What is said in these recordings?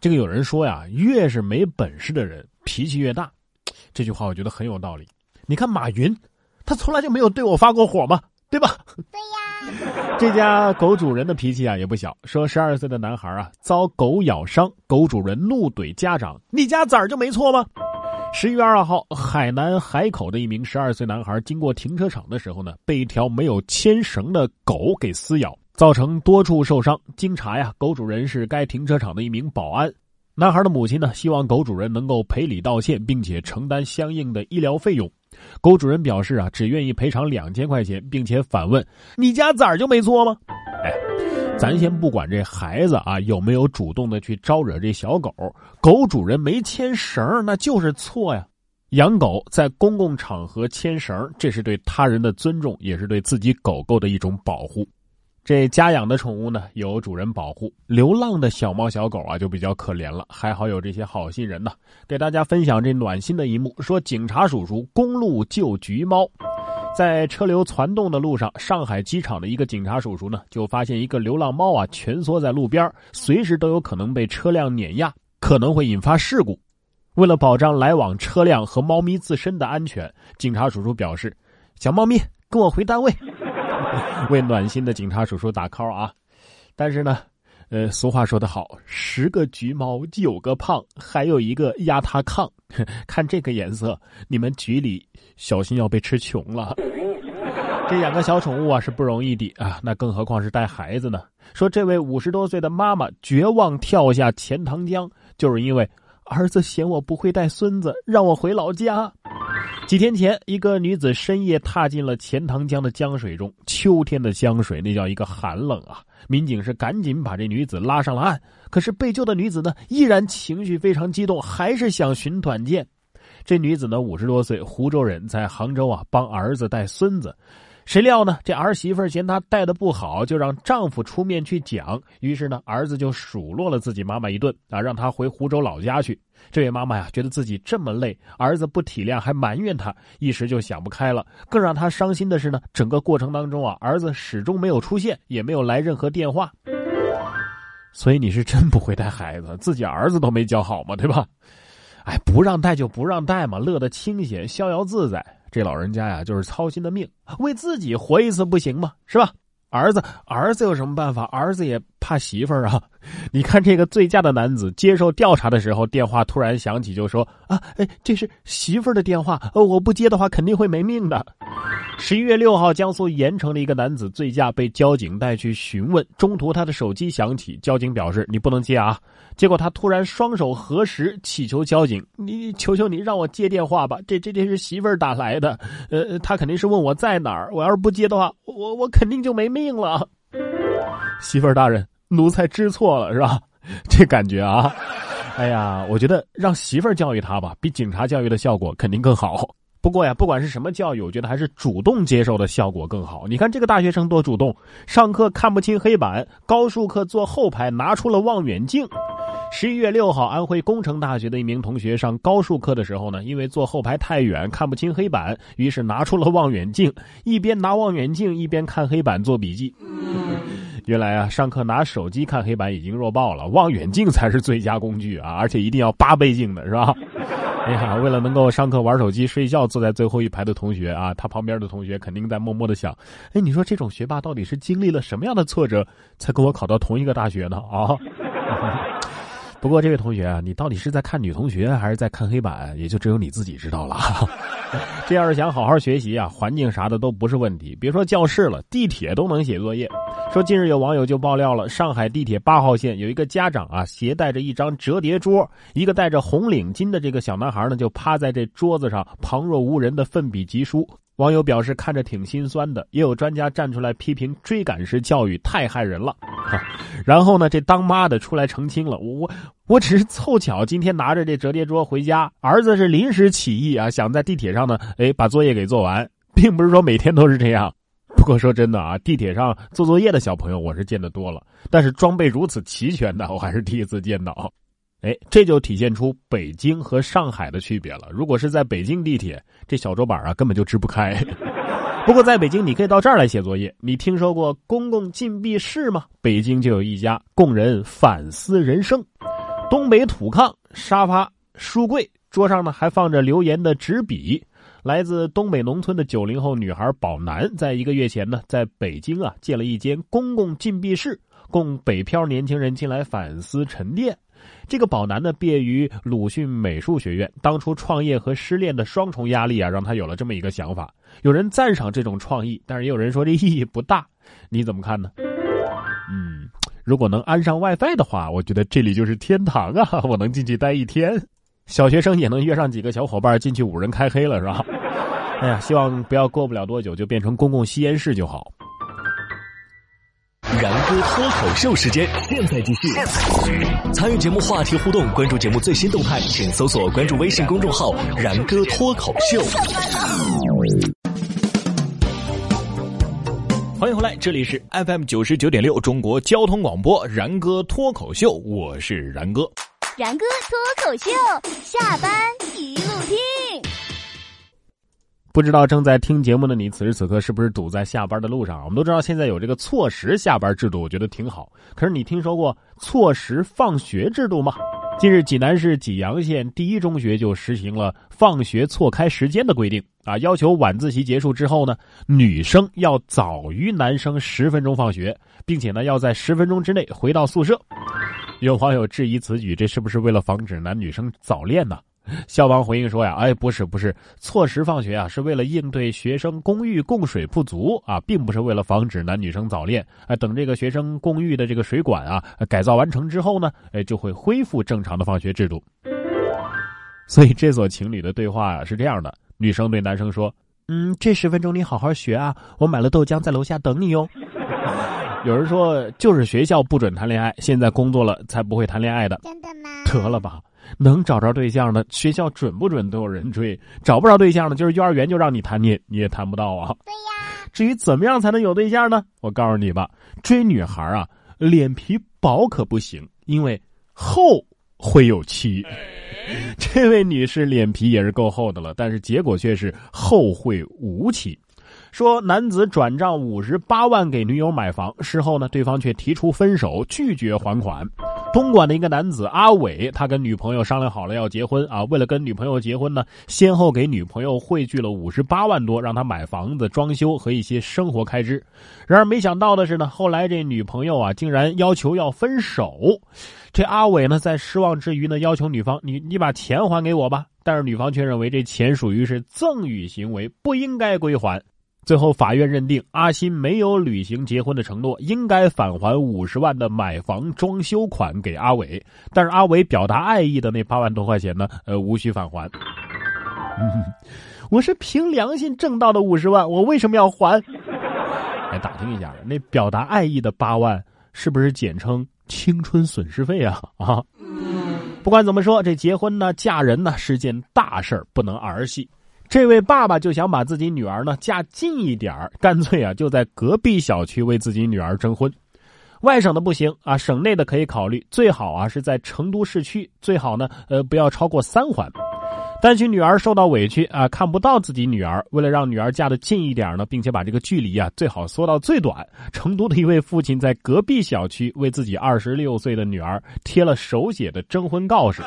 这个有人说呀，越是没本事的人脾气越大，这句话我觉得很有道理。你看马云，他从来就没有对我发过火嘛，对吧？对呀。这家狗主人的脾气啊也不小，说十二岁的男孩啊遭狗咬伤，狗主人怒怼家长：“你家崽儿就没错吗？”十一月二号，海南海口的一名十二岁男孩经过停车场的时候呢，被一条没有牵绳的狗给撕咬。造成多处受伤。经查呀，狗主人是该停车场的一名保安。男孩的母亲呢，希望狗主人能够赔礼道歉，并且承担相应的医疗费用。狗主人表示啊，只愿意赔偿两千块钱，并且反问：“你家崽儿就没错吗？”哎，咱先不管这孩子啊有没有主动的去招惹这小狗，狗主人没牵绳那就是错呀。养狗在公共场合牵绳，这是对他人的尊重，也是对自己狗狗的一种保护。这家养的宠物呢，有主人保护；流浪的小猫小狗啊，就比较可怜了。还好有这些好心人呢，给大家分享这暖心的一幕：说警察叔叔公路救橘猫，在车流攒动的路上，上海机场的一个警察叔叔呢，就发现一个流浪猫啊，蜷缩在路边，随时都有可能被车辆碾压，可能会引发事故。为了保障来往车辆和猫咪自身的安全，警察叔叔表示：“小猫咪，跟我回单位。” 为暖心的警察叔叔打 call 啊！但是呢，呃，俗话说得好，十个橘猫九个胖，还有一个压塌炕。看这个颜色，你们局里小心要被吃穷了。这养个小宠物啊是不容易的啊，那更何况是带孩子呢？说这位五十多岁的妈妈绝望跳下钱塘江，就是因为儿子嫌我不会带孙子，让我回老家。几天前，一个女子深夜踏进了钱塘江的江水中。秋天的江水，那叫一个寒冷啊！民警是赶紧把这女子拉上了岸。可是被救的女子呢，依然情绪非常激动，还是想寻短见。这女子呢，五十多岁，湖州人，在杭州啊帮儿子带孙子。谁料呢？这儿媳妇嫌她带的不好，就让丈夫出面去讲。于是呢，儿子就数落了自己妈妈一顿啊，让她回湖州老家去。这位妈妈呀，觉得自己这么累，儿子不体谅，还埋怨她，一时就想不开了。更让她伤心的是呢，整个过程当中啊，儿子始终没有出现，也没有来任何电话。所以你是真不会带孩子，自己儿子都没教好嘛，对吧？哎，不让带就不让带嘛，乐得清闲，逍遥自在。这老人家呀，就是操心的命，为自己活一次不行吗？是吧？儿子，儿子有什么办法？儿子也怕媳妇儿啊！你看这个醉驾的男子接受调查的时候，电话突然响起，就说：“啊，哎，这是媳妇儿的电话，呃，我不接的话肯定会没命的。”十一月六号，江苏盐城的一个男子醉驾被交警带去询问，中途他的手机响起，交警表示：“你不能接啊。”结果他突然双手合十，祈求交警：“你求求你让我接电话吧，这这这是媳妇儿打来的，呃，他肯定是问我在哪儿，我要是不接的话，我我肯定就没命了。”媳妇儿大人，奴才知错了，是吧？这感觉啊，哎呀，我觉得让媳妇儿教育他吧，比警察教育的效果肯定更好。不过呀，不管是什么教育，我觉得还是主动接受的效果更好。你看这个大学生多主动，上课看不清黑板，高数课坐后排拿出了望远镜。十一月六号，安徽工程大学的一名同学上高数课的时候呢，因为坐后排太远看不清黑板，于是拿出了望远镜，一边拿望远镜一边看黑板做笔记。原来啊，上课拿手机看黑板已经弱爆了，望远镜才是最佳工具啊，而且一定要八倍镜的，是吧？哎呀，为了能够上课玩手机睡觉，坐在最后一排的同学啊，他旁边的同学肯定在默默的想：哎，你说这种学霸到底是经历了什么样的挫折，才跟我考到同一个大学呢？啊！不过这位同学啊，你到底是在看女同学还是在看黑板，也就只有你自己知道了。这要是想好好学习啊，环境啥的都不是问题，别说教室了，地铁都能写作业。说近日有网友就爆料了，上海地铁八号线有一个家长啊，携带着一张折叠桌，一个戴着红领巾的这个小男孩呢，就趴在这桌子上，旁若无人的奋笔疾书。网友表示看着挺心酸的，也有专家站出来批评追赶式教育太害人了。哈，然后呢，这当妈的出来澄清了，我我只是凑巧今天拿着这折叠桌回家，儿子是临时起意啊，想在地铁上呢，哎，把作业给做完，并不是说每天都是这样。不过说真的啊，地铁上做作业的小朋友我是见得多了，但是装备如此齐全的，我还是第一次见到。哎，这就体现出北京和上海的区别了。如果是在北京地铁，这小桌板啊根本就支不开。不过在北京，你可以到这儿来写作业。你听说过公共禁闭室吗？北京就有一家，供人反思人生。东北土炕、沙发、书柜，桌上呢还放着留言的纸笔。来自东北农村的九零后女孩宝楠，在一个月前呢，在北京啊借了一间公共禁闭室，供北漂年轻人进来反思沉淀。这个宝男呢，毕业于鲁迅美术学院，当初创业和失恋的双重压力啊，让他有了这么一个想法。有人赞赏这种创意，但是也有人说这意义不大。你怎么看呢？嗯，如果能安上 WiFi 的话，我觉得这里就是天堂啊！我能进去待一天，小学生也能约上几个小伙伴进去五人开黑了，是吧？哎呀，希望不要过不了多久就变成公共吸烟室就好。然哥脱口秀时间，现在继续。参与节目话题互动，关注节目最新动态，请搜索关注微信公众号“然哥脱口秀”。欢迎回来，这里是 FM 九十九点六中国交通广播然哥脱口秀，我是然哥。然哥脱口秀，下班一路听。不知道正在听节目的你，此时此刻是不是堵在下班的路上？我们都知道现在有这个错时下班制度，我觉得挺好。可是你听说过错时放学制度吗？近日，济南市济阳县第一中学就实行了放学错开时间的规定啊，要求晚自习结束之后呢，女生要早于男生十分钟放学，并且呢要在十分钟之内回到宿舍。有网友质疑此举，这是不是为了防止男女生早恋呢？校方回应说呀，哎，不是不是，错时放学啊，是为了应对学生公寓供水不足啊，并不是为了防止男女生早恋。哎，等这个学生公寓的这个水管啊改造完成之后呢，哎，就会恢复正常的放学制度。所以这所情侣的对话啊是这样的：女生对男生说，嗯，这十分钟你好好学啊，我买了豆浆在楼下等你哟。有人说，就是学校不准谈恋爱，现在工作了才不会谈恋爱的。真的吗？得了吧。能找着对象的学校准不准都有人追，找不着对象的，就是幼儿园就让你谈，你你也谈不到啊。对呀。至于怎么样才能有对象呢？我告诉你吧，追女孩啊，脸皮薄可不行，因为厚会有期。这位女士脸皮也是够厚的了，但是结果却是后会无期。说男子转账五十八万给女友买房，事后呢，对方却提出分手，拒绝还款。东莞的一个男子阿伟，他跟女朋友商量好了要结婚啊，为了跟女朋友结婚呢，先后给女朋友汇聚了五十八万多，让他买房子、装修和一些生活开支。然而没想到的是呢，后来这女朋友啊，竟然要求要分手。这阿伟呢，在失望之余呢，要求女方你你把钱还给我吧。但是女方却认为这钱属于是赠与行为，不应该归还。最后，法院认定阿新没有履行结婚的承诺，应该返还五十万的买房装修款给阿伟。但是阿伟表达爱意的那八万多块钱呢？呃，无需返还。我是凭良心挣到的五十万，我为什么要还？来 打听一下，那表达爱意的八万是不是简称青春损失费啊？啊！不管怎么说，这结婚呢、嫁人呢是件大事儿，不能儿戏。这位爸爸就想把自己女儿呢嫁近一点儿干脆啊就在隔壁小区为自己女儿征婚。外省的不行啊，省内的可以考虑，最好啊是在成都市区，最好呢呃不要超过三环。担心女儿受到委屈啊，看不到自己女儿，为了让女儿嫁得近一点呢，并且把这个距离啊最好缩到最短，成都的一位父亲在隔壁小区为自己二十六岁的女儿贴了手写的征婚告示。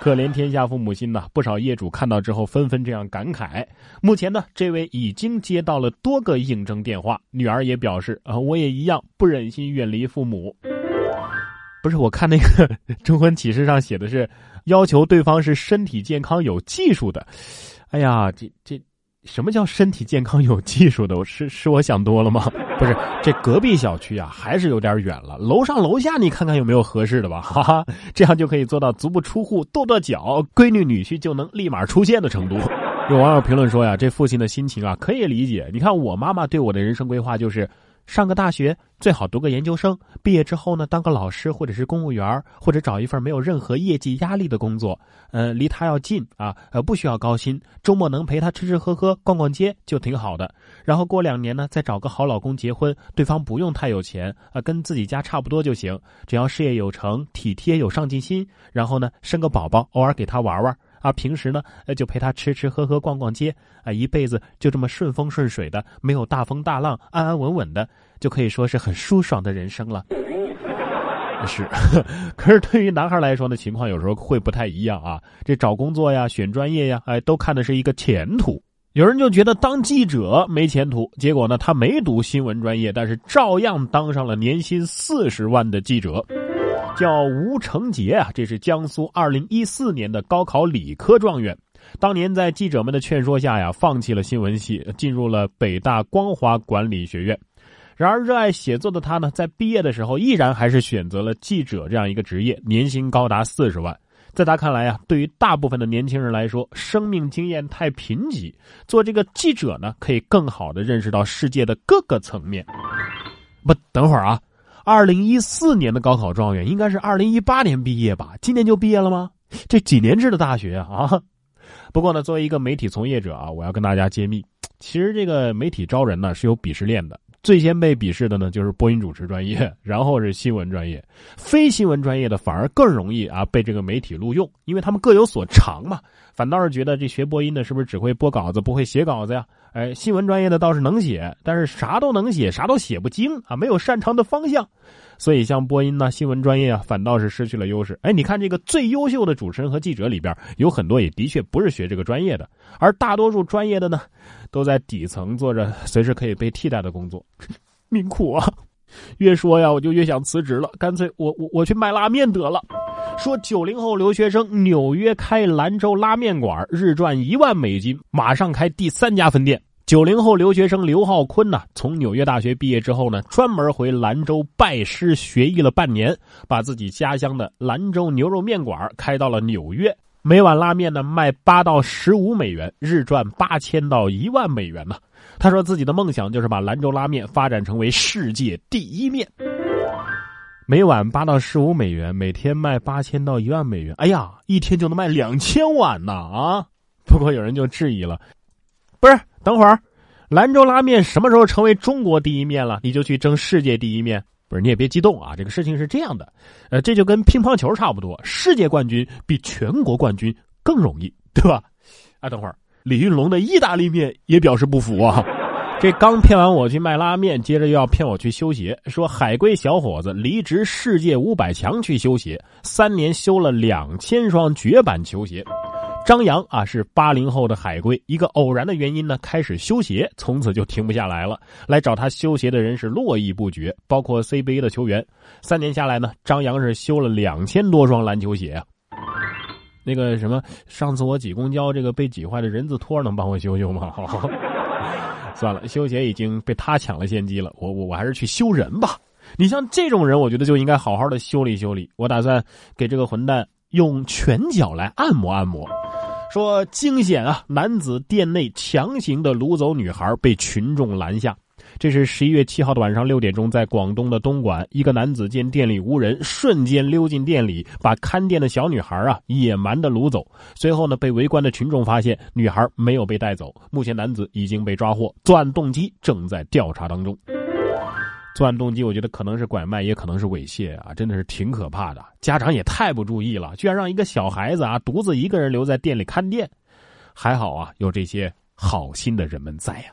可怜天下父母心呐！不少业主看到之后纷纷这样感慨。目前呢，这位已经接到了多个应征电话，女儿也表示啊，我也一样不忍心远离父母。不是，我看那个征婚启事上写的是要求对方是身体健康有技术的。哎呀，这这。什么叫身体健康有技术的？我是是我想多了吗？不是，这隔壁小区啊，还是有点远了。楼上楼下，你看看有没有合适的吧？哈哈，这样就可以做到足不出户，跺跺脚，闺女女婿就能立马出现的程度。有网友评论说呀，这父亲的心情啊，可以理解。你看我妈妈对我的人生规划就是。上个大学最好读个研究生，毕业之后呢，当个老师或者是公务员，或者找一份没有任何业绩压力的工作，呃，离他要近啊，呃，不需要高薪，周末能陪他吃吃喝喝、逛逛街就挺好的。然后过两年呢，再找个好老公结婚，对方不用太有钱啊，跟自己家差不多就行，只要事业有成、体贴有上进心，然后呢，生个宝宝，偶尔给他玩玩。啊，平时呢，就陪他吃吃喝喝、逛逛街，啊，一辈子就这么顺风顺水的，没有大风大浪，安安稳稳的，就可以说是很舒爽的人生了。是，可是对于男孩来说呢，情况有时候会不太一样啊。这找工作呀、选专业呀，哎，都看的是一个前途。有人就觉得当记者没前途，结果呢，他没读新闻专业，但是照样当上了年薪四十万的记者，叫吴成杰啊，这是江苏二零一四年的高考理科状元。当年在记者们的劝说下呀，放弃了新闻系，进入了北大光华管理学院。然而，热爱写作的他呢，在毕业的时候依然还是选择了记者这样一个职业，年薪高达四十万。在他看来啊，对于大部分的年轻人来说，生命经验太贫瘠，做这个记者呢，可以更好的认识到世界的各个层面。不，等会儿啊，二零一四年的高考状元应该是二零一八年毕业吧？今年就毕业了吗？这几年制的大学啊？不过呢，作为一个媒体从业者啊，我要跟大家揭秘，其实这个媒体招人呢是有鄙视链的。最先被鄙视的呢，就是播音主持专业，然后是新闻专业，非新闻专业的反而更容易啊被这个媒体录用，因为他们各有所长嘛。反倒是觉得这学播音的是不是只会播稿子，不会写稿子呀？哎，新闻专业的倒是能写，但是啥都能写，啥都写不精啊，没有擅长的方向。所以像播音呢，新闻专业啊，反倒是失去了优势。哎，你看这个最优秀的主持人和记者里边，有很多也的确不是学这个专业的，而大多数专业的呢。都在底层做着随时可以被替代的工作，命苦啊！越说呀，我就越想辞职了，干脆我我我去卖拉面得了。说九零后留学生纽约开兰州拉面馆，日赚一万美金，马上开第三家分店。九零后留学生刘浩坤呢，从纽约大学毕业之后呢，专门回兰州拜师学艺了半年，把自己家乡的兰州牛肉面馆开到了纽约。每碗拉面呢卖八到十五美元，日赚八千到一万美元呢。他说自己的梦想就是把兰州拉面发展成为世界第一面。每碗八到十五美元，每天卖八千到一万美元。哎呀，一天就能卖两千碗呢啊！不过有人就质疑了，不是？等会儿，兰州拉面什么时候成为中国第一面了？你就去争世界第一面？不是你也别激动啊，这个事情是这样的，呃，这就跟乒乓球差不多，世界冠军比全国冠军更容易，对吧？啊，等会儿李云龙的意大利面也表示不服啊，这刚骗完我去卖拉面，接着又要骗我去修鞋，说海归小伙子离职世界五百强去修鞋，三年修了两千双绝版球鞋。张扬啊，是八零后的海归，一个偶然的原因呢，开始修鞋，从此就停不下来了。来找他修鞋的人是络绎不绝，包括 CBA 的球员。三年下来呢，张扬是修了两千多双篮球鞋啊。那个什么，上次我挤公交，这个被挤坏的人字拖能帮我修修吗？算了，修鞋已经被他抢了先机了，我我我还是去修人吧。你像这种人，我觉得就应该好好的修理修理。我打算给这个混蛋用拳脚来按摩按摩。说惊险啊！男子店内强行的掳走女孩，被群众拦下。这是十一月七号的晚上六点钟，在广东的东莞，一个男子见店里无人，瞬间溜进店里，把看店的小女孩啊野蛮的掳走。随后呢，被围观的群众发现女孩没有被带走。目前男子已经被抓获，作案动机正在调查当中。作案动机，我觉得可能是拐卖，也可能是猥亵啊！真的是挺可怕的。家长也太不注意了，居然让一个小孩子啊独自一个人留在店里看店。还好啊，有这些好心的人们在呀。